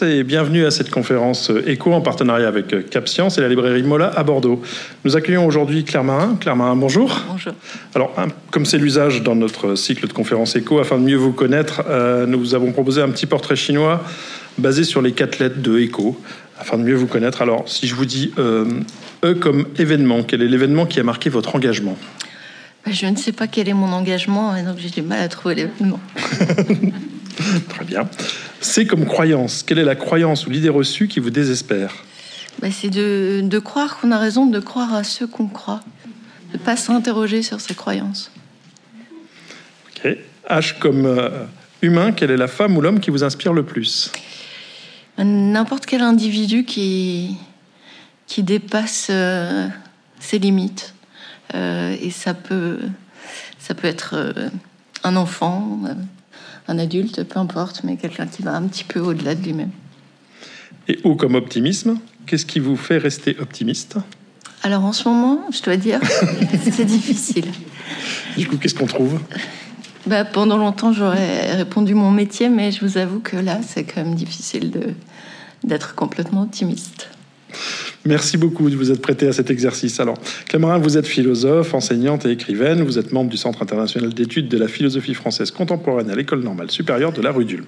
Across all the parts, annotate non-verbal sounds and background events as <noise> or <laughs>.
Tous et bienvenue à cette conférence éco en partenariat avec Cap Science et la librairie Mola à Bordeaux. Nous accueillons aujourd'hui Claire Marin. Claire Marin, bonjour. Bonjour. Alors, comme c'est l'usage dans notre cycle de conférences éco, afin de mieux vous connaître, euh, nous avons proposé un petit portrait chinois basé sur les quatre lettres de éco, afin de mieux vous connaître. Alors, si je vous dis euh, E comme événement, quel est l'événement qui a marqué votre engagement? Bah, Je ne sais pas quel est mon engagement, et donc j'ai du mal à trouver l'événement. <laughs> <laughs> Très bien. C comme croyance, quelle est la croyance ou l'idée reçue qui vous désespère Bah, C'est de, de croire qu'on a raison de croire à ceux qu'on croit, de ne pas s'interroger sur ses croyances. Ok. H comme euh, humain, quelle est la femme ou l'homme qui vous inspire le plus N'importe quel individu qui, qui dépasse euh, ses limites. Euh, et ça peut, ça peut être un enfant, un adulte, peu importe, mais quelqu'un qui va un petit peu au-delà de lui-même. Et O comme optimisme, qu'est-ce qui vous fait rester optimiste? Alors en ce moment, je dois dire, <laughs> c'est difficile. Du coup, qu'est-ce qu'on trouve? Bah, pendant longtemps, j'aurais répondu mon métier, mais je vous avoue que là, c'est quand même difficile d'être complètement optimiste. Merci beaucoup de vous être prêté à cet exercice. Alors, Clamarin, vous êtes philosophe, enseignante et écrivaine. Vous êtes membre du Centre international d'études de la philosophie française contemporaine à l'École normale supérieure de la rue d'Ulm.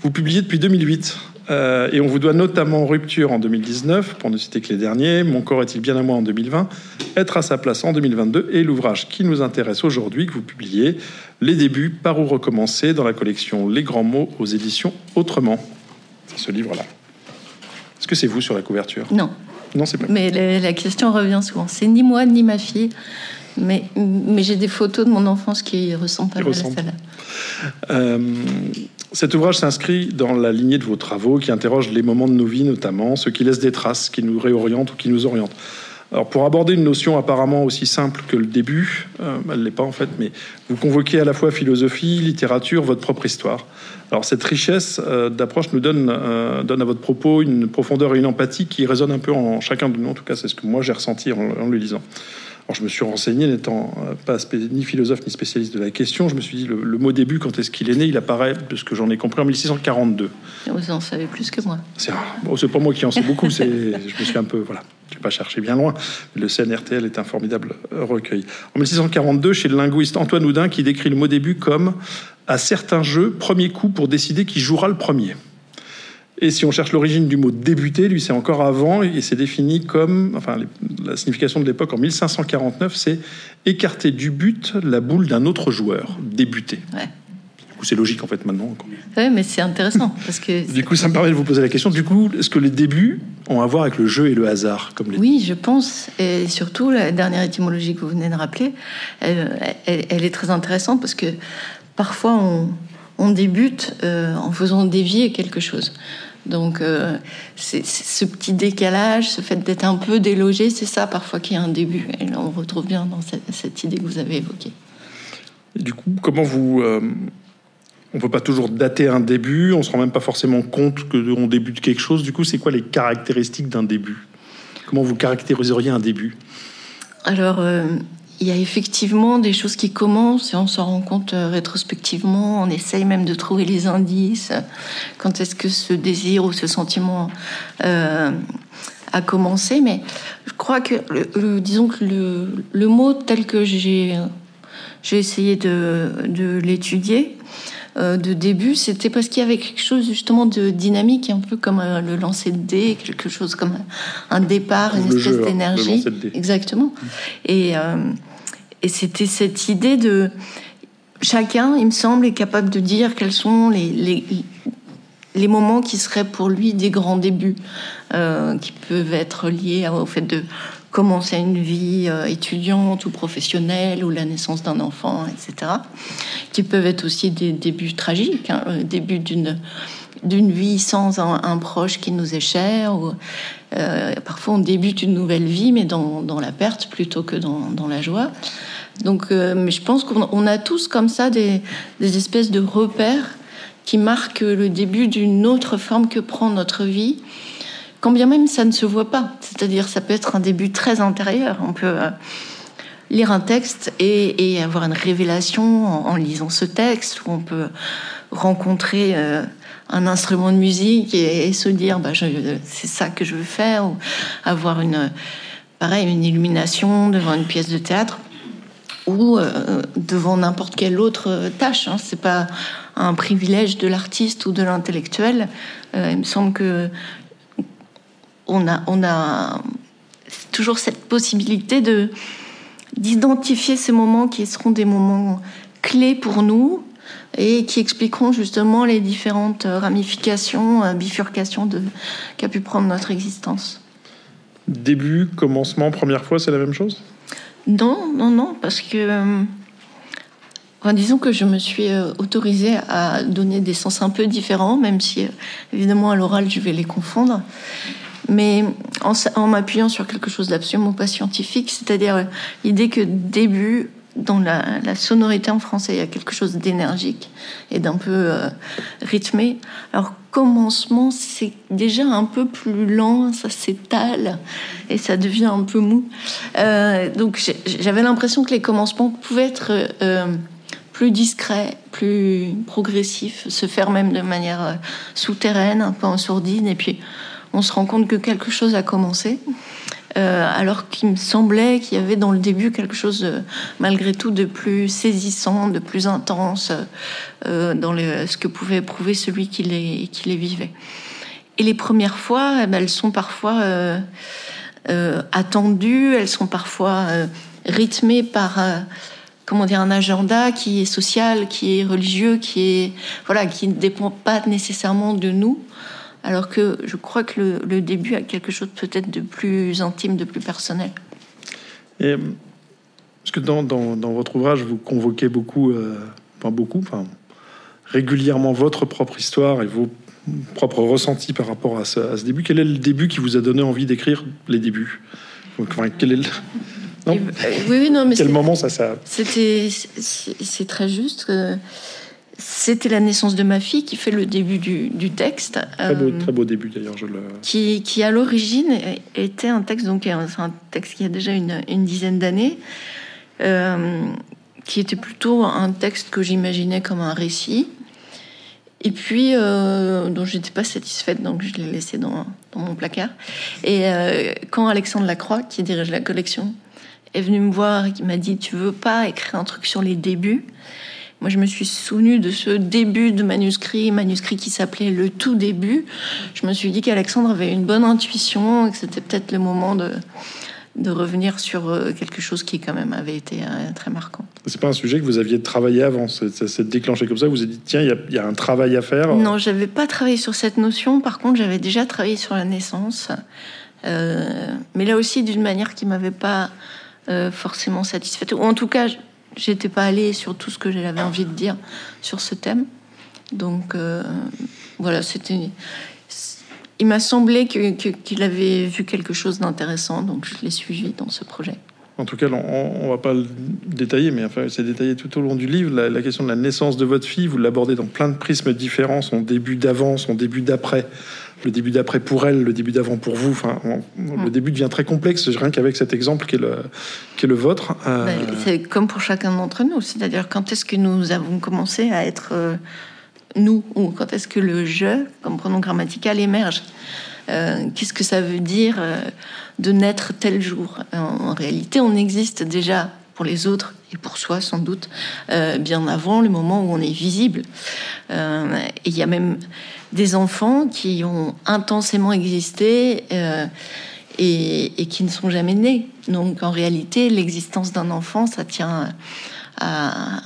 Vous publiez depuis 2008 euh, et on vous doit notamment Rupture en 2019, pour ne citer que les derniers, Mon corps est-il bien à moi en 2020, Être à sa place en 2022 et l'ouvrage qui nous intéresse aujourd'hui que vous publiez, Les débuts, par où recommencer, dans la collection Les grands mots aux éditions Autrement. C'est ce livre-là. Est-ce que c'est vous sur la couverture Non, Non, c'est pas mais la, la question revient souvent. C'est ni moi ni ma fille, mais, mais j'ai des photos de mon enfance qui ressemblent pas mal à celle-là. Euh, cet ouvrage s'inscrit dans la lignée de vos travaux qui interrogent les moments de nos vies notamment, ceux qui laissent des traces, qui nous réorientent ou qui nous orientent. Alors pour aborder une notion apparemment aussi simple que le début, euh, elle l'est pas en fait, mais vous convoquez à la fois philosophie, littérature, votre propre histoire. Alors cette richesse euh, d'approche nous donne, euh, donne à votre propos une profondeur et une empathie qui résonnent un peu en chacun de nous. En tout cas, c'est ce que moi j'ai ressenti en, en le lisant. Alors je me suis renseigné, n'étant euh, pas ni philosophe ni spécialiste de la question, je me suis dit le, le mot début, quand est-ce qu'il est né Il apparaît, de ce que j'en ai compris, en 1642. Vous en savez plus que moi. C'est bon, pas moi qui en sais beaucoup, je me suis un peu, voilà, je vais pas chercher bien loin. Le CNRTL est un formidable euh, recueil. En 1642, chez le linguiste Antoine Houdin, qui décrit le mot début comme à certains jeux, premier coup pour décider qui jouera le premier. Et si on cherche l'origine du mot débuter, lui c'est encore avant et c'est défini comme, enfin la signification de l'époque en 1549, c'est écarter du but la boule d'un autre joueur, débuter. Ouais. Du coup c'est logique en fait maintenant. Ouais, mais c'est intéressant parce que Du coup, ça me permet de vous poser la question. Du coup, est-ce que les débuts ont à voir avec le jeu et le hasard comme les... Oui, je pense. Et surtout, la dernière étymologie que vous venez de rappeler, elle, elle- elle est très intéressante parce que parfois, on, on débute euh, en faisant dévier quelque chose. Donc, euh, c'est c'est ce petit décalage, ce fait d'être un peu délogé, c'est ça parfois qui est un début. Et là, on retrouve bien dans cette, cette idée que vous avez évoquée. Et du coup, comment vous... euh, on peut pas toujours dater un début, on se rend même pas forcément compte qu'on débute quelque chose. Du coup, c'est quoi les caractéristiques d'un début? Comment vous caractériseriez un début? Alors, euh, il y a effectivement des choses qui commencent et on s'en rend compte euh, rétrospectivement. On essaye même de trouver les indices. Quand est-ce que ce désir ou ce sentiment euh, a commencé Mais je crois que, le, le- disons que le, le mot tel que j'ai j'ai essayé de, de l'étudier, euh, de début, c'était parce qu'il y avait quelque chose justement de dynamique, un peu comme euh, le lancer de dés, quelque chose comme un, départ, une espèce hein, le d'énergie. lancer de dés. Exactement. Et, euh, et c'était cette idée de chacun, il me semble, est capable de dire quels sont les, les, les moments qui seraient pour lui des grands débuts, euh, qui peuvent être liés au fait de commencer une vie euh, étudiante ou professionnelle ou la naissance d'un enfant, etc. Qui peuvent être aussi des débuts tragiques, hein, le début d'une d'une vie sans un, proche qui nous est cher. Euh, parfois, on débute une nouvelle vie, mais dans, dans la perte plutôt que dans, dans la joie. Donc, euh, mais je pense qu'on a tous comme ça des, espèces de repères qui marquent le début d'une autre forme que prend notre vie quand bien même ça ne se voit pas. C'est-à-dire, ça peut être un début très intérieur. On peut euh, lire un texte et, avoir une révélation en, lisant ce texte, ou on peut rencontrer euh, un instrument de musique et, se dire, bah, c'est ça que je veux faire, ou avoir une, pareil, une illumination devant une pièce de théâtre ou euh, devant n'importe quelle autre tâche. Hein. C'est pas un privilège de l'artiste ou de l'intellectuel. il me semble que on a toujours cette possibilité de d'identifier ces moments qui seront des moments clés pour nous et qui expliqueront justement les différentes ramifications, euh, bifurcations qu'a pu prendre notre existence. Début, commencement, première fois, c'est la même chose? Non, non, non, parce que euh, disons que je me suis euh, autorisée à donner des sens un peu différents, même si évidemment à l'oral je vais les confondre mais en, m'appuyant sur quelque chose d'absolument pas scientifique, c'est-à-dire euh, l'idée que début, dans la, sonorité en français, il y a quelque chose d'énergique et d'un peu euh, rythmé. Alors commencement, c'est déjà un peu plus lent, ça s'étale et ça devient un peu mou. Euh, donc j'avais l'impression que les commencements pouvaient être plus discrets, plus progressifs, se faire même de manière souterraine, un peu en sourdine, et puis on se rend compte que quelque chose a commencé. Euh, alors qu'il me semblait qu'il y avait dans le début quelque chose, euh, malgré tout, de plus saisissant, de plus intense euh, dans ce que pouvait éprouver celui qui les, vivait. Et les premières fois, eh ben, elles sont parfois attendues, elles sont parfois rythmées par comment dire un agenda qui est social, qui est religieux, qui est voilà, qui ne dépend pas nécessairement de nous alors que je crois que le, début a quelque chose peut-être de plus intime, de plus personnel. Et, parce que dans, votre ouvrage, vous convoquez beaucoup, euh, enfin beaucoup, enfin, régulièrement votre propre histoire et vos propres ressentis par rapport à ce, début. Quel est le début qui vous a donné envie d'écrire les débuts? Quel est le... Non? Euh, oui, oui, non, mais quel moment ça, ça... C'était, c'est très juste. Que c'était la naissance de ma fille qui fait le début du, texte. Très beau, euh, très beau début d'ailleurs. Je le... qui, qui, à l'origine était un texte, donc un texte qui a déjà une, une dizaine d'années, euh, qui était plutôt un texte que j'imaginais comme un récit, et puis euh, dont je n'étais pas satisfaite, donc je l'ai laissé dans, dans, mon placard. Et quand Alexandre Lacroix, qui dirige la collection, est venu me voir et qui m'a dit Tu veux pas écrire un truc sur les débuts? Moi, je me suis souvenue de ce début de manuscrit, manuscrit qui s'appelait Le tout début. Je me suis dit qu'Alexandre avait une bonne intuition et que c'était peut-être le moment de, de revenir sur euh, quelque chose qui, quand même, avait été euh, très marquant. C'est pas un sujet que vous aviez travaillé avant, ça s'est déclenché comme ça. Vous vous êtes dit, tiens, il y, a un travail à faire. Non, j'avais pas travaillé sur cette notion. Par contre, j'avais déjà travaillé sur la naissance. Euh, mais là aussi, d'une manière qui m'avait pas forcément satisfaite. Ou en tout cas, j'étais pas allée sur tout ce que j'avais envie de dire sur ce thème. Donc euh, voilà, c'était. Il m'a semblé qu'il avait vu quelque chose d'intéressant, donc je l'ai suivi dans ce projet. En tout cas, on, ne va pas le détailler, mais enfin, c'est détaillé tout au long du livre. La, la, question de la naissance de votre fille, vous l'abordez dans plein de prismes différents, son début d'avant, son début d'après le début d'après pour elle, le début d'avant pour vous. Enfin, le mm. début devient très complexe, rien qu'avec cet exemple qui est le, qui est le vôtre. Euh, ben, c'est comme pour chacun d'entre nous, c'est-à-dire quand est-ce que nous avons commencé à être euh, nous, ou quand est-ce que le je, comme pronom grammatical, émerge. Euh, qu'est-ce que ça veut dire de naître tel jour? En, réalité, on existe déjà pour les autres et pour soi sans doute bien avant le moment où on est visible. et il y a même des enfants qui ont intensément existé euh, et, qui ne sont jamais nés. Donc en réalité, l'existence d'un enfant, ça tient à,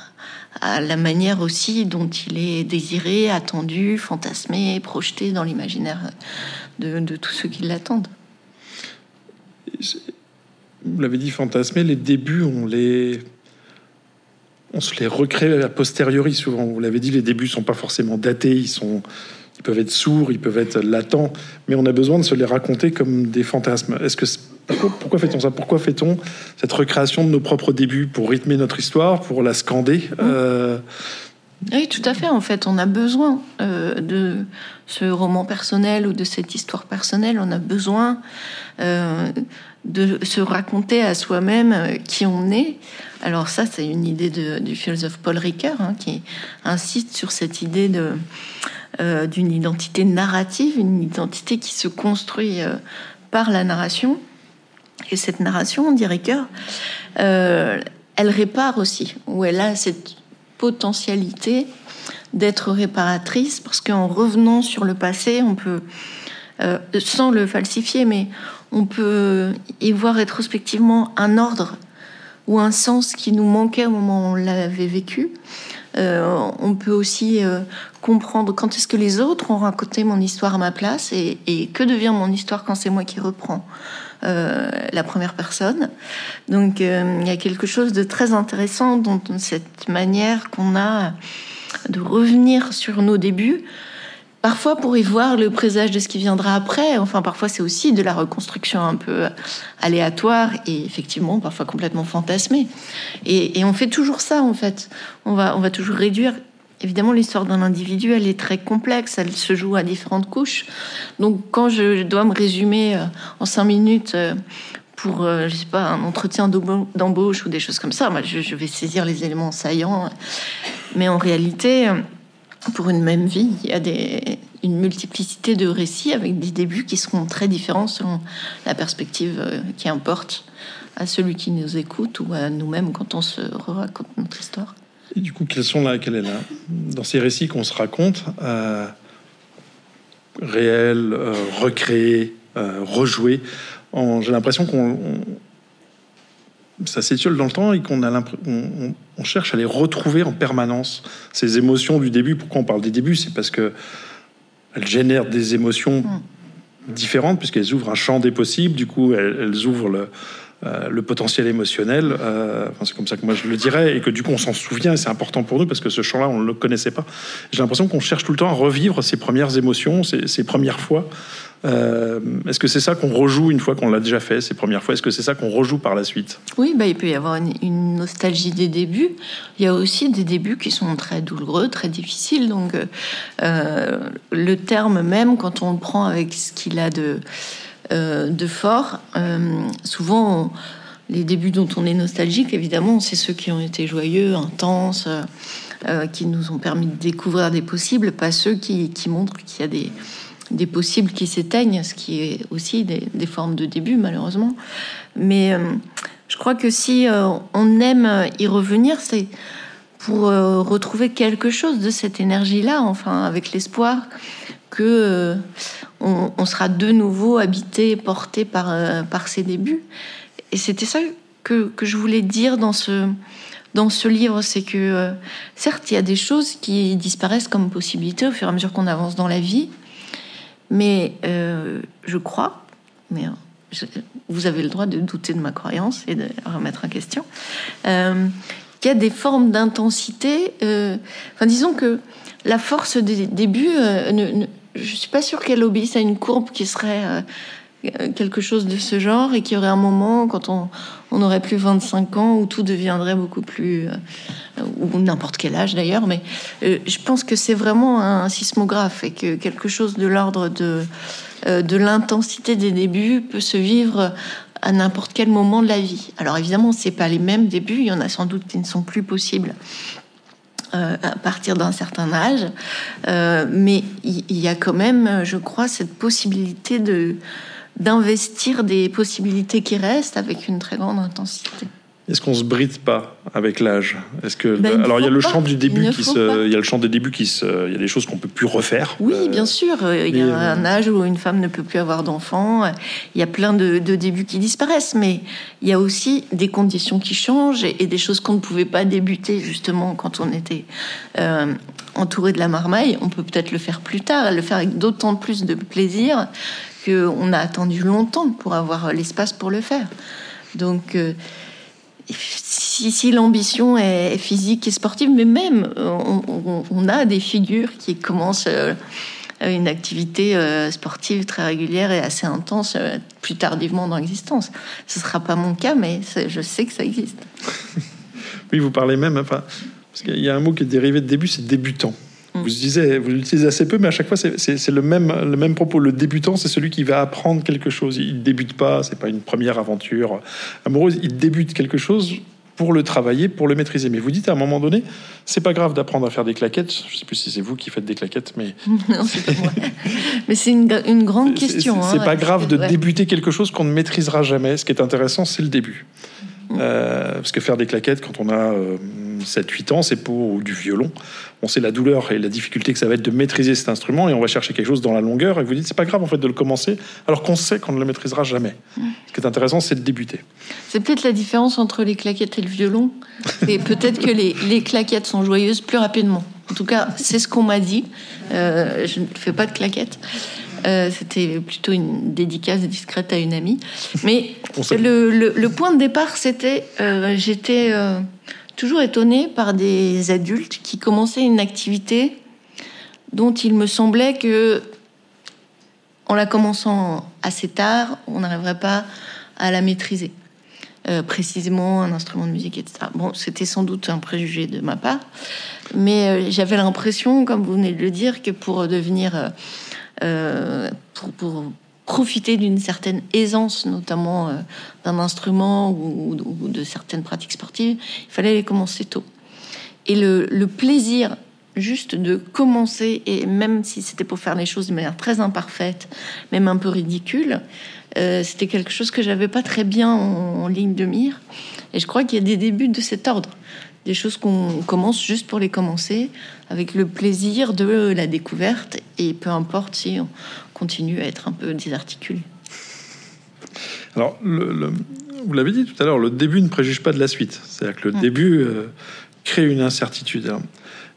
la manière aussi dont il est désiré, attendu, fantasmé, projeté dans l'imaginaire de, de tous ceux qui l'attendent. Vous l'avez dit, fantasmé, les débuts, on les on se les recrée a posteriori souvent. Vous l'avez dit, les débuts sont pas forcément datés, ils sont, ils peuvent être sourds, ils peuvent être latents, mais on a besoin de se les raconter comme des fantasmes. Est-ce que pourquoi, fait-on ça? Pourquoi fait-on cette recréation de nos propres débuts pour rythmer notre histoire, pour la scander? Mmh. euh, Oui, tout à fait. En fait, on a besoin euh, de ce roman personnel ou de cette histoire personnelle. On a besoin euh, de se raconter à soi-même qui on est. Alors ça, c'est une idée du philosophe Paul Ricoeur hein, qui insiste sur cette idée de d'une identité narrative, une identité qui se construit par la narration. Et cette narration, dit Ricoeur, euh, elle répare aussi, ou elle a cette potentialité d'être réparatrice, parce qu'en revenant sur le passé, on peut, euh, sans le falsifier, mais on peut y voir rétrospectivement un ordre ou un sens qui nous manquait au moment où on l'avait vécu. Euh, on peut aussi comprendre quand est-ce que les autres ont raconté mon histoire à ma place et, que devient mon histoire quand c'est moi qui reprends. Euh, la première personne. Donc euh, il y a quelque chose de très intéressant dans cette manière qu'on a de revenir sur nos débuts. Parfois pour y voir le présage de ce qui viendra après. Enfin, parfois c'est aussi de la reconstruction un peu aléatoire et effectivement parfois complètement fantasmée. Et, on fait toujours ça en fait. On va, on va toujours réduire Évidemment, l'histoire d'un individu, elle est très complexe, elle se joue à différentes couches. Donc, quand je dois me résumer euh, en cinq minutes euh, pour, euh, je sais pas, un entretien d'embauche ou des choses comme ça, je vais saisir les éléments saillants. Mais en réalité, pour une même vie, il y a des, une multiplicité de récits avec des débuts qui seront très différents selon la perspective qui importe à celui qui nous écoute ou à nous-mêmes quand on se raconte notre histoire. Et du coup, quelles sont là, quelle est là dans ces récits qu'on se raconte, euh, réels, euh, recréés, euh, rejoués, j'ai l'impression qu'on ça s'étiole dans le temps et qu'on a on, on, cherche à les retrouver en permanence. Ces émotions du début. Pourquoi on parle des débuts? C'est parce que elles génèrent des émotions mm. différentes puisqu'elles ouvrent un champ des possibles. Du coup, elles ouvrent le, euh, le potentiel émotionnel, euh, c'est comme ça que moi je le dirais, et que du coup on s'en souvient, et c'est important pour nous parce que ce champ-là on ne le connaissait pas. J'ai l'impression qu'on cherche tout le temps à revivre ses premières émotions, ses, premières fois. Euh, est-ce que c'est ça qu'on rejoue une fois qu'on l'a déjà fait, ces premières fois? Est-ce que c'est ça qu'on rejoue par la suite? Oui, bah, il peut y avoir une, nostalgie des débuts. Il y a aussi des débuts qui sont très douloureux, très difficiles. Donc le terme même, quand on le prend avec ce qu'il a de euh, de fort. Euh, souvent, les débuts dont on est nostalgique, évidemment, c'est ceux qui ont été joyeux, intenses, euh, qui nous ont permis de découvrir des possibles, pas ceux qui, montrent qu'il y a des, des possibles qui s'éteignent, ce qui est aussi des, formes de début, malheureusement. Mais je crois que si on aime y revenir, c'est pour retrouver quelque chose de cette énergie-là, enfin, avec l'espoir que on, sera de nouveau habité, porté par, euh, par débuts. Et c'était ça que, je voulais dire dans ce, dans ce livre, c'est que euh, certes, il y a des choses qui disparaissent comme possibilité au fur et à mesure qu'on avance dans la vie, mais euh, je crois, mais vous avez le droit de douter de ma croyance et de remettre en question, qu'il y a des formes d'intensité. enfin, disons que la force des débuts ne, je suis pas sûre qu'elle obéisse à une courbe qui serait euh, quelque chose de ce genre et qu'il y aurait un moment quand on, on aurait plus 25 ans où tout deviendrait beaucoup plus euh, ou n'importe quel âge d'ailleurs mais euh, je pense que c'est vraiment un, sismographe et que quelque chose de l'ordre de de l'intensité des débuts peut se vivre à n'importe quel moment de la vie. Alors évidemment, c'est pas les mêmes débuts, il y en a sans doute qui ne sont plus possibles euh, à partir d'un certain âge. Euh, mais il y, a quand même, je crois, cette possibilité de d'investir des possibilités qui restent avec une très grande intensité. Est-ce qu'on se bride pas avec l'âge? Est-ce que Ben, alors il y a le chant du début qui se, il y a le chant des débuts qui se, il y a des choses qu'on peut plus refaire. Oui, Euh, bien sûr. Il y a euh, un âge où une femme ne peut plus avoir d'enfants. Il y a plein de, de débuts qui disparaissent. Mais il y a aussi des conditions qui changent et, et des choses qu'on ne pouvait pas débuter justement quand on était euh, entouré de la marmaille. On peut peut-être le faire plus tard, le faire avec d'autant plus de plaisir qu'on a attendu longtemps pour avoir l'espace pour le faire. Donc. euh, si, l'ambition est physique et sportive, mais même on, a des figures qui commencent euh, une activité euh, sportive très régulière et assez intense plus tardivement dans l'existence. Ce sera pas mon cas, mais je sais que ça existe. <laughs> Oui, vous parlez même, enfin, parce qu'il y a un mot qui est dérivé de début, c'est débutant. Vous disiez, vous l'utilisez assez peu, mais à chaque fois, c'est- le même, le même propos. Le débutant, c'est celui qui va apprendre quelque chose. Il ne débute pas, c'est pas une première aventure amoureuse. Il débute quelque chose pour le travailler, pour le maîtriser. Mais vous dites à un moment donné, c'est pas grave d'apprendre à faire des claquettes. Je sais plus si c'est vous qui faites des claquettes, mais <laughs> non, c'est pas moi. Mais c'est une, gra- une grande question. C'est hein, pas grave de ouais. débuter quelque chose qu'on ne maîtrisera jamais. Ce qui est intéressant, c'est le début. Mm. Euh, parce que faire des claquettes quand on a euh, 7-8 ans, c'est pour du violon. On sait la douleur et la difficulté que ça va être de maîtriser cet instrument et on va chercher quelque chose dans la longueur et vous dites c'est pas grave en fait de le commencer alors qu'on sait qu'on ne le maîtrisera jamais. Ce qui est intéressant, c'est de débuter. C'est peut-être la différence entre les claquettes et le violon. <laughs> Et peut-être que les, les claquettes sont joyeuses plus rapidement. En tout cas, c'est ce qu'on m'a dit. Euh, je ne fais pas de claquettes. Euh, C'était plutôt une dédicace discrète à une amie. Mais le, le- le point de départ, c'était euh, j'étais toujours étonnée par des adultes qui commençaient une activité dont il me semblait que en la commençant assez tard, on n'arriverait pas à la maîtriser. Euh, précisément un instrument de musique, etc. Bon, c'était sans doute un préjugé de ma part, mais euh, j'avais l'impression, comme vous venez de le dire, que pour devenir, euh, pour, pour profiter d'une certaine aisance, notamment euh, d'un instrument ou, de certaines pratiques sportives, il fallait les commencer tôt. Et le, le plaisir juste de commencer, et même si c'était pour faire les choses de manière très imparfaite, même un peu ridicule, euh, c'était quelque chose que j'avais pas très bien en, en ligne de mire. Et je crois qu'il y a des débuts de cet ordre. Des choses qu'on commence juste pour les commencer, avec le plaisir de la découverte, et peu importe si on continue à être un peu désarticulé. Alors, le- le- vous l'avez dit tout à l'heure, le début ne préjuge pas de la suite. C'est-à-dire que le Mm. début euh, crée une incertitude.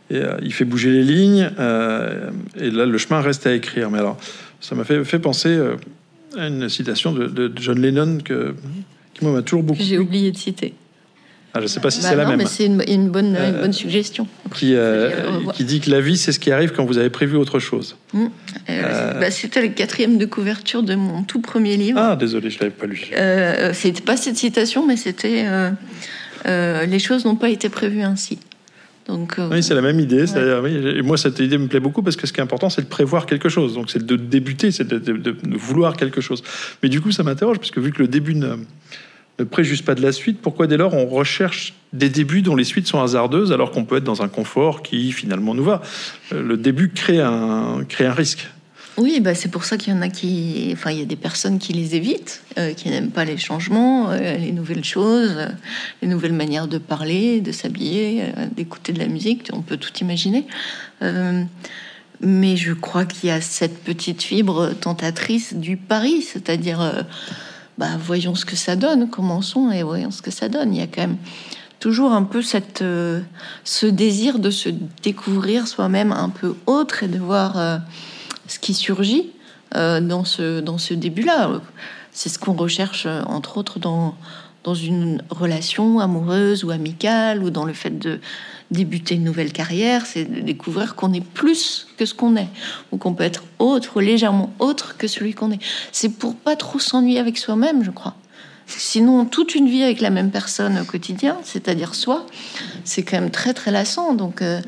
Et, euh, il fait bouger les lignes, euh, et là, le chemin reste à écrire. Mais alors, ça m'a fait, fait penser à une citation de, de John Lennon que, qui moi, m'a toujours beaucoup J'ai oublié de citer. Ah, je ne sais pas si Bah c'est la non, même. mais c'est une, une bonne, une Euh, bonne suggestion. Qui, euh, revoir. qui dit que la vie, c'est ce qui arrive quand vous avez prévu autre chose. Euh, bah, C'était le quatrième de couverture de mon tout premier livre. Ah, désolé, je ne l'avais pas lu. Euh, c'était pas cette citation, mais c'était euh, euh, les choses n'ont pas été prévues ainsi. Donc, euh, Oui, c'est la même idée. oui, et moi, cette idée me plaît beaucoup parce que ce qui est important, c'est de prévoir quelque chose. Donc, c'est de débuter, c'est de, de- de- de vouloir quelque chose. Mais du coup, ça m'interroge parce que vu que le début ne, ne préjuge pas de la suite, pourquoi dès lors on recherche des débuts dont les suites sont hasardeuses alors qu'on peut être dans un confort qui finalement nous va? Euh, Le début crée un, crée un risque. oui, bah, c'est pour ça qu'il y en a qui, enfin, il y a des personnes qui les évitent, euh, qui n'aiment pas les changements, euh, les nouvelles choses, les nouvelles manières de parler, de s'habiller, d'écouter de la musique. On peut tout imaginer. Mais je crois qu'il y a cette petite fibre tentatrice du pari, c'est-à-dire, bah, voyons ce que ça donne, commençons et voyons ce que ça donne. Il y a quand même toujours un peu cette, euh, ce désir de se découvrir soi-même un peu autre et de voir euh, ce qui surgit euh, dans ce, dans ce début-là. C'est ce qu'on recherche, entre autres, dans, dans une relation amoureuse ou amicale ou dans le fait de débuter une nouvelle carrière, c'est de découvrir qu'on est plus que ce qu'on est, ou qu'on peut être autre, légèrement autre que celui qu'on est. C'est pour pas trop s'ennuyer avec soi-même, je crois. Sinon, toute une vie avec la même personne au quotidien, c'est-à-dire soi, c'est quand même très très lassant. Donc, euh,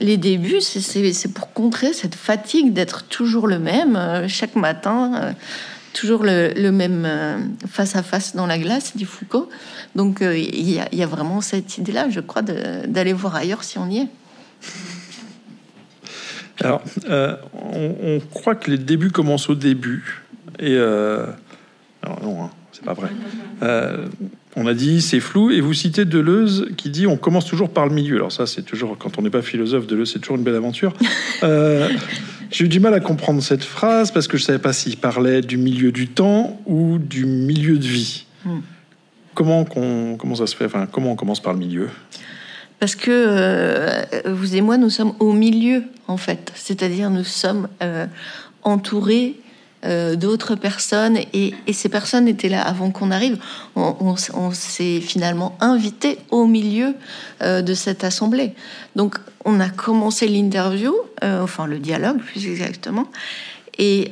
les débuts, c'est- pour contrer cette fatigue d'être toujours le même euh, chaque matin, euh, toujours le, même euh, face à face dans la glace, dit Foucault. Donc, euh, il y, a- vraiment cette idée-là, je crois, d'aller voir ailleurs si on y est. Alors, euh, on, croit que les débuts commencent au début. Et euh, alors non, hein, c'est pas vrai. Euh, on a dit c'est flou, et vous citez Deleuze qui dit on commence toujours par le milieu. Alors ça, c'est toujours, quand on n'est pas philosophe, Deleuze, c'est toujours une belle aventure. Euh, j'ai eu du mal à comprendre cette phrase parce que je savais pas s'il parlait du milieu du temps ou du milieu de vie. Hmm. Comment, comment ça se fait? Enfin, Comment on commence par le milieu? Parce que euh, vous et moi, nous sommes au milieu, en fait. C'est-à-dire, nous sommes entourés euh, d'autres personnes et, ces personnes étaient là avant qu'on arrive. On, s'est finalement invité au milieu euh, de cette assemblée. Donc on a commencé l'interview, euh, enfin le dialogue plus exactement, et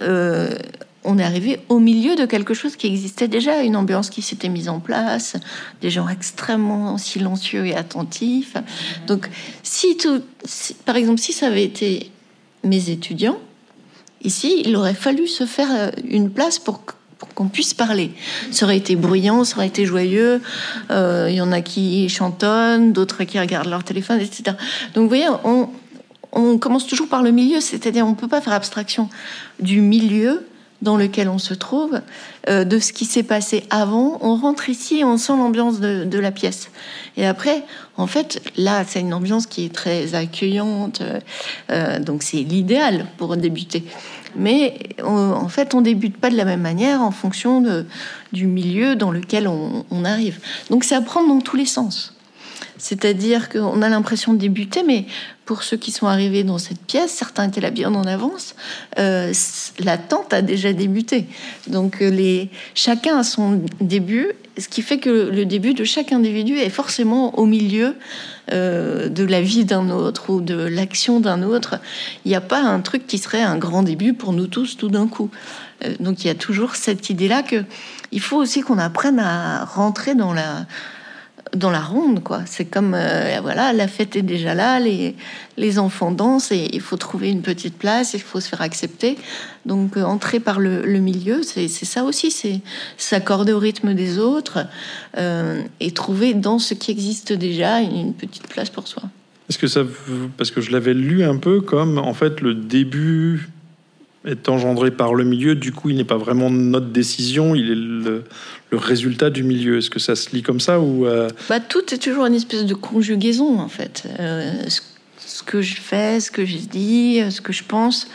on est arrivé au milieu de quelque chose qui existait déjà, une ambiance qui s'était mise en place, des gens extrêmement silencieux et attentifs. Donc si tout, par exemple, si ça avait été mes étudiants, Ici, il aurait fallu se faire euh, une place pour, qu'on puisse parler. Ça aurait été bruyant, ça aurait été joyeux. Euh, il y en a qui chantonnent, d'autres qui regardent leur téléphone, etc. Donc, vous voyez, on, on commence toujours par le milieu, c'est-à-dire on ne peut pas faire abstraction du milieu dans lequel on se trouve, euh, de ce qui s'est passé avant. On rentre ici et on sent l'ambiance de, la pièce. Et après, en fait, là, c'est une ambiance qui est très accueillante, euh, donc c'est l'idéal pour débuter. Mais en fait, on débute pas de la même manière en fonction du milieu dans lequel on, on arrive. Donc c'est à dans tous les sens. C'est-à-dire qu'on a l'impression de débuter, mais pour ceux qui sont arrivés dans cette pièce, certains étaient là bien en avance, euh, l'attente a déjà débuté. Donc euh, les, chacun a son début, ce qui fait que le début de chaque individu est forcément au milieu euh, de la vie d'un autre ou de l'action d'un autre. Il n'y a pas un truc qui serait un grand début pour nous tous tout d'un coup. donc il y a toujours cette idée-là que il faut aussi qu'on apprenne à rentrer dans la dans la ronde, quoi. C'est comme, euh, voilà, la fête est déjà là, les, les enfants dansent et il faut trouver une petite place, il faut se faire accepter. Donc, euh, entrer par le, milieu, c'est ça aussi, c'est s'accorder au rythme des autres euh, et trouver dans ce qui existe déjà une petite place pour soi. Est-ce que ça, parce que je l'avais lu un peu comme, en fait, le début est engendré par le milieu, du coup, il n'est pas vraiment notre décision, il est le, résultat du milieu. Est-ce que ça se lit comme ça ou euh, bah, Tout est toujours une espèce de conjugaison, en fait. Euh, ce que je fais, ce que je dis, ce que je pense,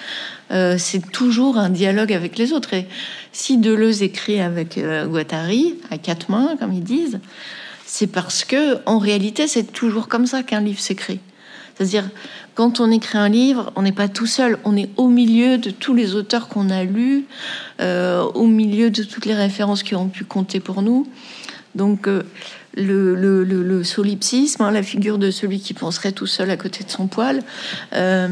euh, c'est toujours un dialogue avec les autres. Et si Deleuze écrit avec Guattari, à quatre mains, comme ils disent, c'est parce que, en réalité, c'est toujours comme ça qu'un livre s'écrit. C'est-à-dire, quand on écrit un livre, on n'est pas tout seul, on est au milieu de tous les auteurs qu'on a lus, euh, au milieu de toutes les références qui ont pu compter pour nous. Donc, euh, le, solipsisme, hein, la figure de celui qui penserait tout seul à côté de son poil, euh,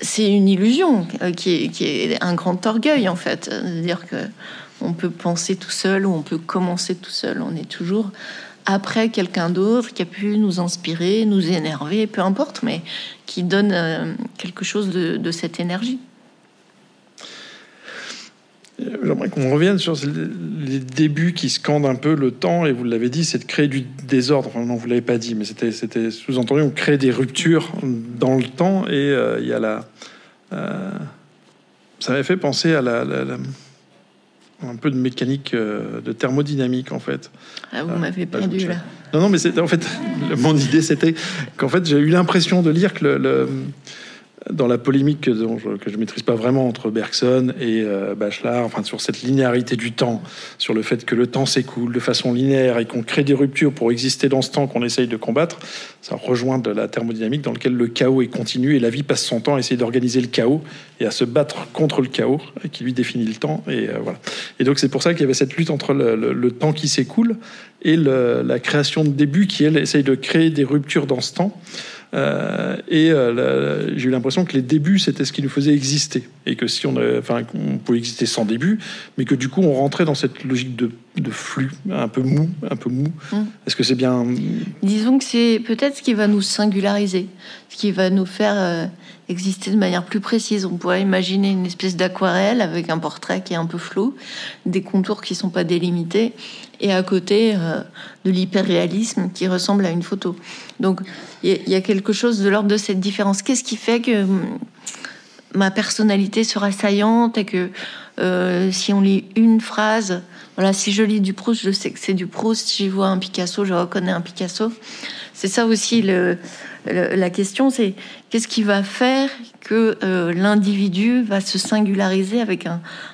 c'est une illusion qui est, un grand orgueil en fait. C'est-à-dire que on peut penser tout seul ou on peut commencer tout seul. On est toujours après quelqu'un d'autre qui a pu nous inspirer, nous énerver, peu importe, mais qui donne euh, quelque chose de, cette énergie. J'aimerais qu'on revienne sur les débuts qui scandent un peu le temps, et vous l'avez dit, c'est de créer du désordre. Enfin, non, vous l'avez pas dit, mais c'était sous-entendu, on crée des ruptures dans le temps, et euh, il y a la. Euh, ça m'avait fait penser à la un peu de mécanique euh, de thermodynamique en fait. Ah, vous m'avez euh, perdu là. Non, non, mais c'était en fait <laughs> mon idée, c'était qu'en fait j'ai eu l'impression de lire que le dans la polémique que je, que je maîtrise pas vraiment entre Bergson et euh, Bachelard, enfin sur cette linéarité du temps, sur le fait que le temps s'écoule de façon linéaire et qu'on crée des ruptures pour exister dans ce temps qu'on essaye de combattre, ça rejoint de la thermodynamique dans lequel le chaos est continu et la vie passe son temps à essayer d'organiser le chaos et à se battre contre le chaos qui lui définit le temps et euh, voilà. Et donc c'est pour ça qu'il y avait cette lutte entre le, temps qui s'écoule et la création de début qui elle essaye de créer des ruptures dans ce temps. Euh, et euh, j'ai eu l'impression que les débuts, c'était ce qui nous faisait exister. Et que si on, enfin, on pouvait exister sans début, mais que du coup, on rentrait dans cette logique de, de flux, un peu mou, un peu mou. Mm. Est-ce que c'est bien Disons que c'est peut-être ce qui va nous singulariser, ce qui va nous faire euh, exister de manière plus précise. On pourrait imaginer une espèce d'aquarelle avec un portrait qui est un peu flou, des contours qui sont pas délimités, et à côté euh, de l'hyperréalisme qui ressemble à une photo. Donc il y, a quelque chose de l'ordre de cette différence. Qu'est-ce qui fait que hum, ma personnalité sera saillante et que Euh, si on lit une phrase, voilà, si je lis du Proust, je sais que c'est du Proust. Si je vois un Picasso, je reconnais un Picasso. C'est ça aussi le, la question, c'est qu'est-ce qui va faire que euh, l'individu va se singulariser avec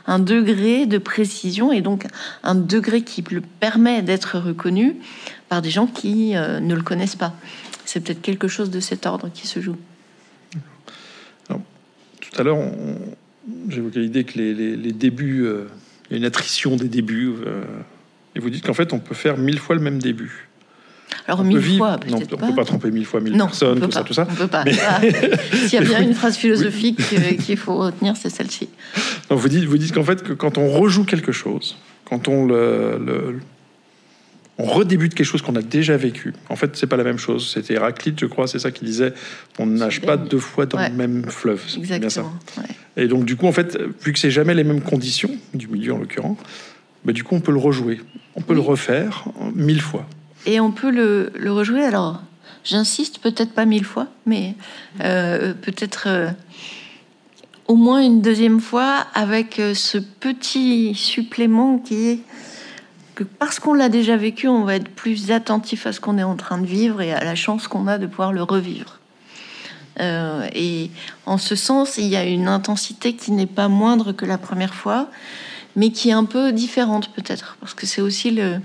un, degré de précision et donc un degré qui le permet d'être reconnu par des gens qui euh, ne le connaissent pas? C'est peut-être quelque chose de cet ordre qui se joue. tout à l'heure, j'évoquais l'idée que les débuts, euh, il y a une attrition des débuts, et vous dites qu'en fait, on peut faire mille fois le même début. Alors mille fois, non, on ne peut pas tromper mille fois mille personnes, tout ça, tout ça. On peut pas. S'il y a <laughs> bien une phrase philosophique qu'il faut retenir, c'est celle-ci. Vous dites, vous dites qu'en fait, que quand on rejoue quelque chose, quand on le, le on redébute quelque chose qu'on a déjà vécu. En fait, c'est pas la même chose. C'était Héraclite, je crois, c'est ça qui disait on ne nage pas deux fois dans le même fleuve. Exactement. Bien ça. Et donc, du coup, en fait, vu que c'est jamais les mêmes conditions, du milieu en l'occurrence, bah, du coup, on peut le rejouer. On peut le refaire mille fois. Et on peut le, rejouer. Alors, j'insiste, peut-être pas mille fois, mais euh, peut-être euh, au moins une deuxième fois avec euh, ce petit supplément qui est que parce qu'on l'a déjà vécu, on va être plus attentif à ce qu'on est en train de vivre et à la chance qu'on a de pouvoir le revivre. Et en ce sens, il y a une intensité qui n'est pas moindre que la première fois, mais qui est un peu différente peut-être, parce que c'est aussi le,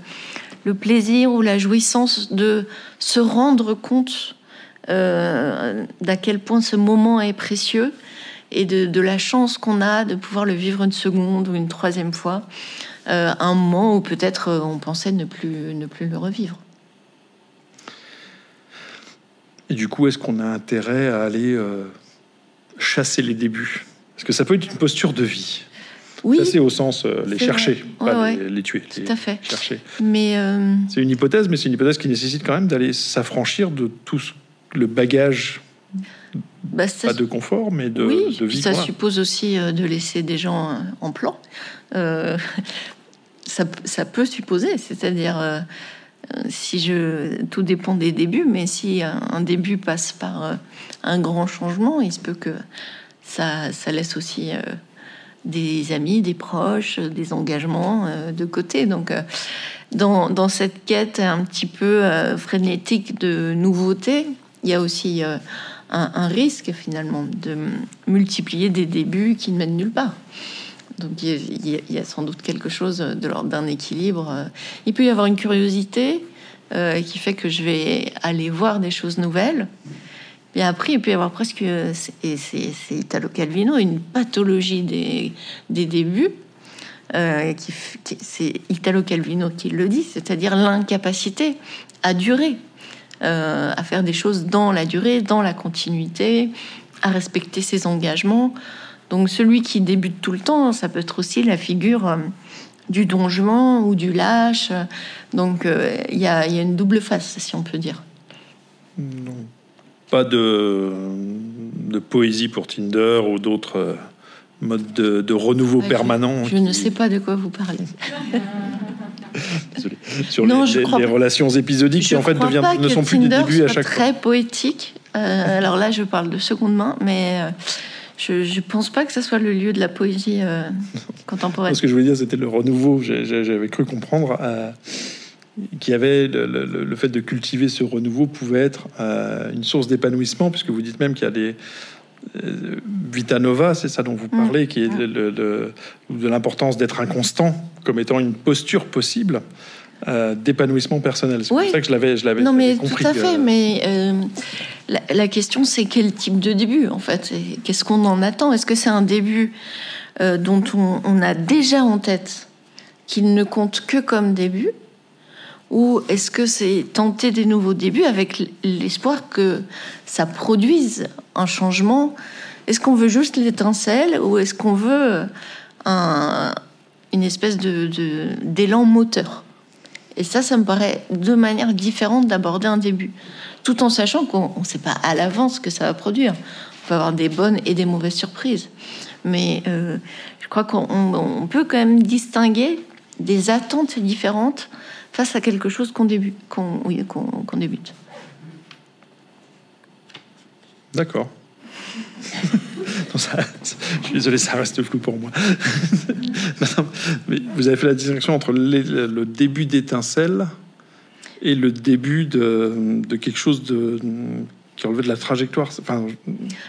le plaisir ou la jouissance de se rendre compte euh, d'à quel point ce moment est précieux et de, la chance qu'on a de pouvoir le vivre une seconde ou une troisième fois, euh, un moment où peut-être euh, on pensait ne plus, ne plus le revivre. Et du coup, est-ce qu'on a intérêt à aller chasser les débuts? Parce que ça peut être une posture de vie? Oui. c'est au sens euh, les chercher, pas Les, tuer. Tout à fait. Chercher. Mais euh, c'est une hypothèse, mais c'est une hypothèse qui nécessite quand même d'aller s'affranchir de tout le bagage. Bah, pas de confort, mais de, oui, de vie. Ça suppose aussi euh, de laisser des gens en plan. <laughs> ça, ça, peut supposer, c'est-à-dire si je tout dépend des débuts, mais si un, début passe par un grand changement, il se peut que ça, ça laisse aussi des amis, des proches, des engagements euh, de côté. Donc, euh, dans, cette quête un petit peu euh, frénétique de nouveauté, il y a aussi un, un, risque finalement de multiplier des débuts qui ne mènent nulle part. Donc il y, a, il y a sans doute quelque chose de l'ordre d'un équilibre. Il peut y avoir une curiosité qui fait que je vais aller voir des choses nouvelles. Et après, il peut y avoir presque, et c'est Italo Calvino, une pathologie des, des débuts. Euh, qui, c'est Italo Calvino qui le dit, c'est-à-dire l'incapacité à durer, euh, à faire des choses dans la durée, dans la continuité, à respecter ses engagements. Donc celui qui débute tout le temps, ça peut être aussi la figure euh, du donjement ou du lâche. Donc il y, a, une double face, si on peut dire. Pas de, de poésie pour Tinder ou d'autres euh, modes de, renouveau permanent. Je, ne sais pas de quoi vous parlez. <laughs> Sur les, relations épisodiques qui en fait deviennent, ne sont plus des débuts à chaque très fois. Très poétique. Euh, alors là, je parle de seconde main, mais euh, je ne pense pas que ce soit le lieu de la poésie <laughs> contemporaine. Ce que je voulais dire, c'était le renouveau. J'avais cru comprendre qui avait le, fait de cultiver ce renouveau pouvait être euh, une source d'épanouissement, puisque vous dites même qu'il y a des euh, Vita Nova, c'est ça dont vous mm. parlez, qui est de l'importance d'être inconstant comme étant une posture possible. Euh, d'épanouissement personnel. C'est pour ça que je l'avais, je l'avais non, mais compris. Tout à fait, mais la, question c'est quel type de début en fait Qu'est-ce qu'on en attend? Est-ce que c'est un début dont on, on, a déjà en tête qu'il ne compte que comme début ou est-ce que c'est tenter des nouveaux débuts avec l'espoir que ça produise un changement? Est-ce qu'on veut juste l'étincelle ou est-ce qu'on veut un, une espèce de, d'élan moteur? Et ça, ça me paraît deux manières différentes d'aborder un début, tout en sachant qu'on ne sait pas à l'avance ce que ça va produire. On peut avoir des bonnes et des mauvaises surprises. Mais euh, je crois qu'on peut quand même distinguer des attentes différentes face à quelque chose qu'on débute. Qu'on, oui, qu'on, débute. D'accord. <laughs> je suis désolé, ça reste flou pour moi. <laughs> mais vous avez fait la distinction entre le début d'étincelle et le début de, quelque chose de, qui relevait de la trajectoire. Enfin,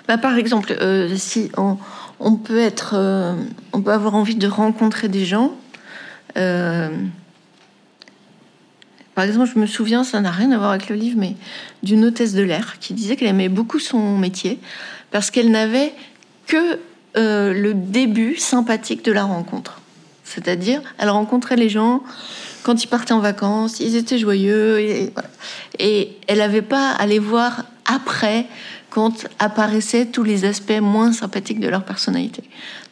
bah, par exemple, euh, si on, peut être, euh, on peut avoir envie de rencontrer des gens. Euh, par exemple, je me souviens, ça n'a rien à voir avec le livre, mais d'une hôtesse de l'air qui disait qu'elle aimait beaucoup son métier parce qu'elle n'avait que le début sympathique de la rencontre. C'est-à-dire, elle rencontrait les gens, quand ils partaient en vacances, ils étaient joyeux. Et, elle n'avait pas à les voir après, quand apparaissaient tous les aspects moins sympathiques de leur personnalité.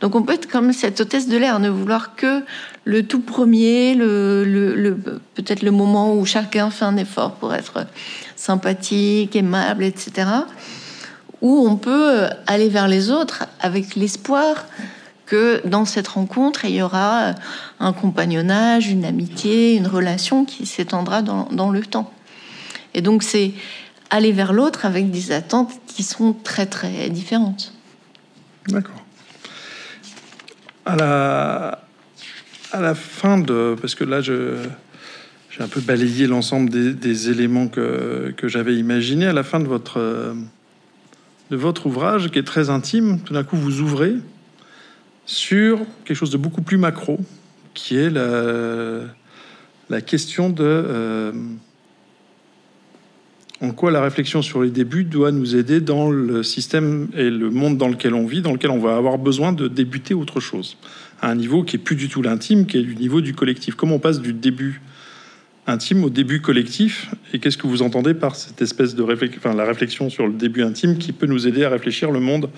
Donc on peut être comme cette hôtesse de l'air, ne vouloir que le tout premier, le, peut-être le moment où chacun fait un effort pour être sympathique, aimable, etc. Ou on peut aller vers les autres avec l'espoir que dans cette rencontre, il y aura un compagnonnage, une amitié, une relation qui s'étendra dans, le temps. Et donc c'est aller vers l'autre avec des attentes qui sont très très différentes. D'accord. À la, à la fin de... Parce que là, je, j'ai un peu balayé l'ensemble des, éléments que, que j'avais imaginés. À la fin de votre, de votre ouvrage, qui est très intime, tout d'un coup, vous ouvrez sur quelque chose de beaucoup plus macro, qui est la, la question de euh, en quoi la réflexion sur les débuts doit nous aider dans le système et le monde dans lequel on vit, dans lequel on va avoir besoin de débuter autre chose, à un niveau qui est plus du tout l'intime, qui est du niveau du collectif. Comment on passe du début intime au début collectif? Et qu'est-ce que vous entendez par cette espèce de réflexion, enfin, la réflexion sur le début intime qui peut nous aider à réfléchir le monde?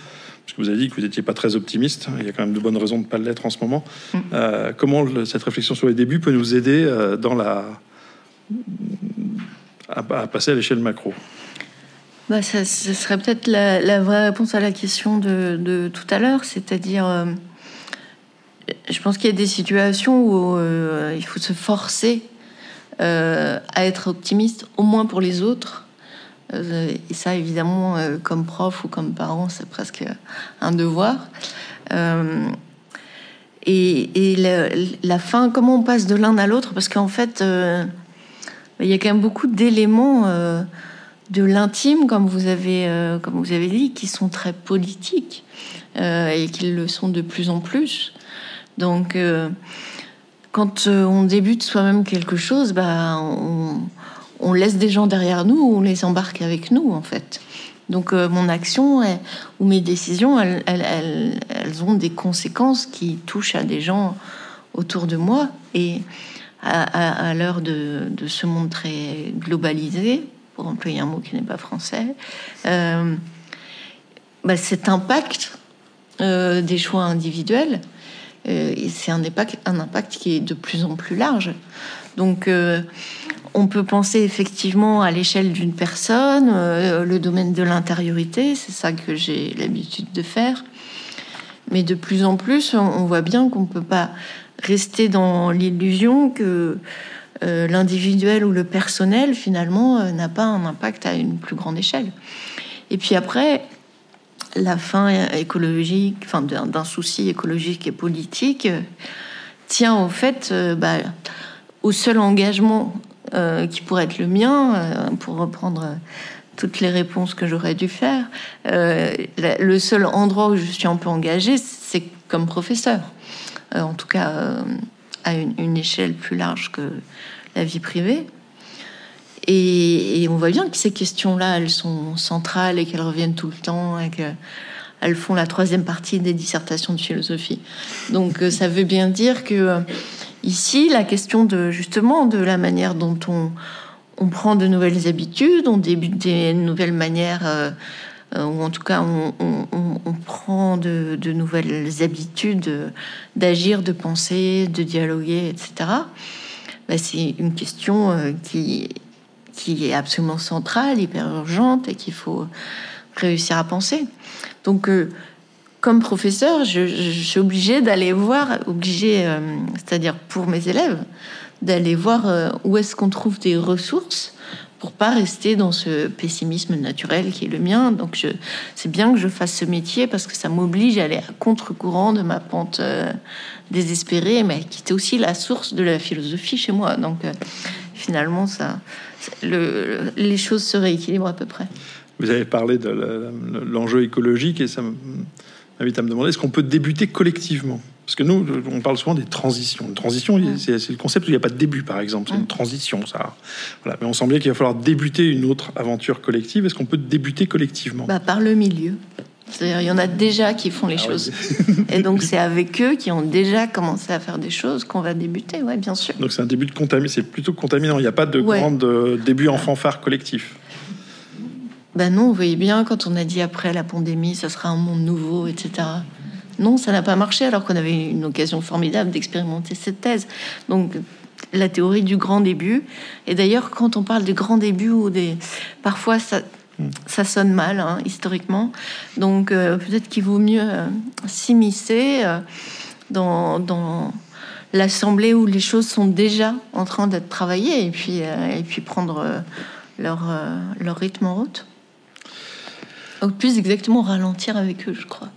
Parce que vous avez dit que vous n'étiez pas très optimiste. Il y a quand même de bonnes raisons de ne pas l'être en ce moment. Mm. Euh, comment cette réflexion sur les débuts peut nous aider euh, dans la... à, passer à l'échelle macro. Bah, ça, serait peut-être la, vraie réponse à la question de, tout à l'heure, c'est-à-dire, euh, je pense qu'il y a des situations où il faut se forcer à être optimiste, au moins pour les autres, euh, et ça, évidemment, euh, comme prof ou comme parent, c'est presque un devoir. Euh, et, la, fin, comment on passe de l'un à l'autre? Parce qu'en fait, il y a quand même beaucoup d'éléments de l'intime, comme vous avez, comme vous avez dit, qui sont très politiques et qui le sont de plus en plus. Donc, quand on débute soi-même quelque chose, bah, on, laisse des gens derrière nous ou on les embarque avec nous, en fait. Donc euh, mon action ou mes décisions, elles, ont des conséquences qui touchent à des gens autour de moi. Et à, l'heure de, ce monde très globalisé, pour employer un mot qui n'est pas français, euh, bah, cet impact euh, des choix individuels, c'est un impact, qui est de plus en plus large. Donc on peut penser effectivement à l'échelle d'une personne, euh, le domaine de l'intériorité, c'est ça que j'ai l'habitude de faire. Mais de plus en plus, on voit bien qu'on ne peut pas rester dans l'illusion que euh, l'individuel ou le personnel, finalement, euh, n'a pas un impact à une plus grande échelle. Et puis après, la fin écologique, enfin d'un souci écologique et politique, tient au fait, bah, au seul engagement euh, qui pourrait être le mien, euh, pour reprendre euh, toutes les réponses que j'aurais dû faire. le seul endroit où je suis un peu engagée, c'est comme professeur. en tout cas, à une, échelle plus large que la vie privée. Et, on voit bien que ces questions-là, elles sont centrales et qu'elles reviennent tout le temps et qu'elles font la troisième partie des dissertations de philosophie. Donc ça veut bien dire que Ici, la question de justement de la manière dont on, on prend de nouvelles habitudes, on débute des nouvelles manières, euh, euh, ou en tout cas on, prend de, nouvelles habitudes d'agir, de penser, de dialoguer, etc. Bah, c'est une question euh, qui, qui est absolument centrale, hyper urgente et qu'il faut réussir à penser. Donc comme professeur, je, suis obligée d'aller voir, obligée, euh, c'est-à-dire pour mes élèves, d'aller voir euh, où est-ce qu'on trouve des ressources pour pas rester dans ce pessimisme naturel qui est le mien. Donc, je, c'est bien que je fasse ce métier parce que ça m'oblige à aller à contre-courant de ma pente euh, désespérée, mais qui était aussi la source de la philosophie chez moi. Donc, euh, finalement, ça, le, les choses se rééquilibrent à peu près. Vous avez parlé de l'enjeu écologique et ça m'invite à me demander est-ce qu'on peut débuter collectivement? Parce que nous, on parle souvent des transitions. Une transition, c'est le concept où il n'y a pas de début, par exemple. C'est une transition, ça. Voilà. Mais on sent bien qu'il va falloir débuter une autre aventure collective. Est-ce qu'on peut débuter collectivement? Bah, Par le milieu. C'est-à-dire, il y en a déjà qui font les ah choses. <laughs> Et donc, c'est avec eux qui ont déjà commencé à faire des choses qu'on va débuter, ouais, bien sûr. Donc, c'est un début de contamination. C'est plutôt contaminant. Il n'y a pas de grand euh, début en fanfare collectif. Ben non, vous voyez bien, quand on a dit après la pandémie, ça sera un monde nouveau, etc. Non, ça n'a pas marché alors qu'on avait une occasion formidable d'expérimenter cette thèse. Donc la théorie du grand début. Et d'ailleurs, quand on parle du grand début ou des, parfois ça, ça sonne mal hein, historiquement. Donc euh, peut-être qu'il vaut mieux euh, s'immiscer euh, dans, dans l'assemblée où les choses sont déjà en train d'être travaillées et puis et puis prendre leur leur rythme en route. Ou plus exactement ralentir avec eux, je crois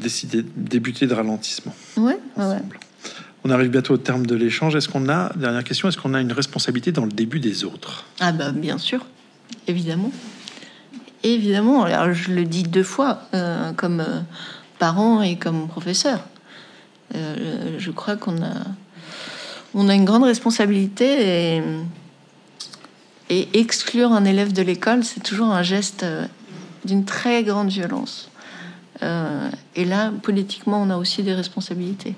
décider, débuter de ralentissement. Ouais, On arrive bientôt au terme de l'échange. Est-ce qu'on a, dernière question, est-ce qu'on a une responsabilité dans le début des autres? Ah bah bien sûr, évidemment. Évidemment, alors je le dis deux fois, euh, comme euh, parent et comme professeur. Euh, je crois qu'on a, on a une grande responsabilité et, et exclure un élève de l'école, c'est toujours un geste d'une très grande violence. Euh, et là, politiquement, on a aussi des responsabilités.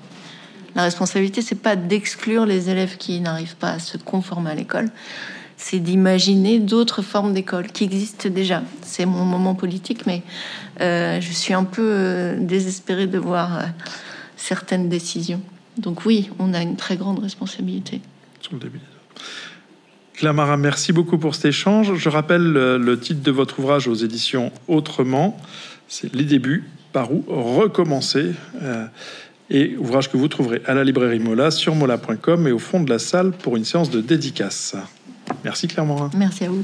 La responsabilité, c'est pas d'exclure les élèves qui n'arrivent pas à se conformer à l'école, c'est d'imaginer d'autres formes d'école qui existent déjà. C'est mon moment politique, mais euh, je suis un peu euh, désespérée de voir certaines décisions. Donc oui, on a une très grande responsabilité. Clamara, merci beaucoup pour cet échange. Je rappelle le titre de votre ouvrage aux éditions Autrement c'est Les débuts, par où recommencer. Euh, et ouvrage que vous trouverez à la librairie Mola, sur mola.com et au fond de la salle pour une séance de dédicace. Merci Claire Morin. Merci à vous.